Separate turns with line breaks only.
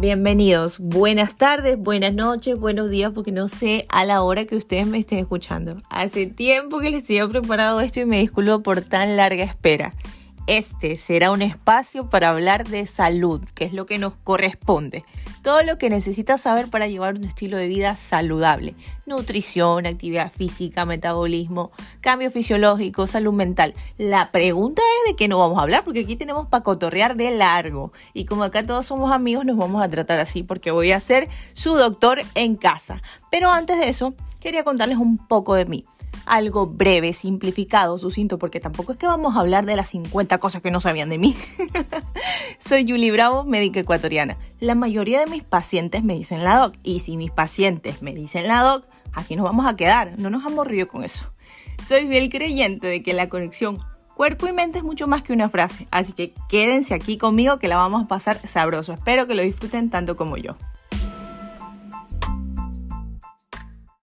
Bienvenidos, buenas tardes, buenas noches, buenos días, porque no sé a la hora que ustedes me estén escuchando. Hace tiempo que les tenía preparado esto y me disculpo por tan larga espera. Este será un espacio para hablar de salud, que es lo que nos corresponde. Todo lo que necesitas saber para llevar un estilo de vida saludable. Nutrición, actividad física, metabolismo, cambio fisiológico, salud mental. La pregunta es de qué no vamos a hablar, porque aquí tenemos para cotorrear de largo. Y como acá todos somos amigos, nos vamos a tratar así, porque voy a ser su doctor en casa. Pero antes de eso, quería contarles un poco de mí algo breve, simplificado, sucinto, porque tampoco es que vamos a hablar de las 50 cosas que no sabían de mí. Soy Julie Bravo, médica ecuatoriana. La mayoría de mis pacientes me dicen la doc, y si mis pacientes me dicen la doc, así nos vamos a quedar, no nos han con eso. Soy fiel creyente de que la conexión cuerpo y mente es mucho más que una frase, así que quédense aquí conmigo que la vamos a pasar sabroso. Espero que lo disfruten tanto como yo.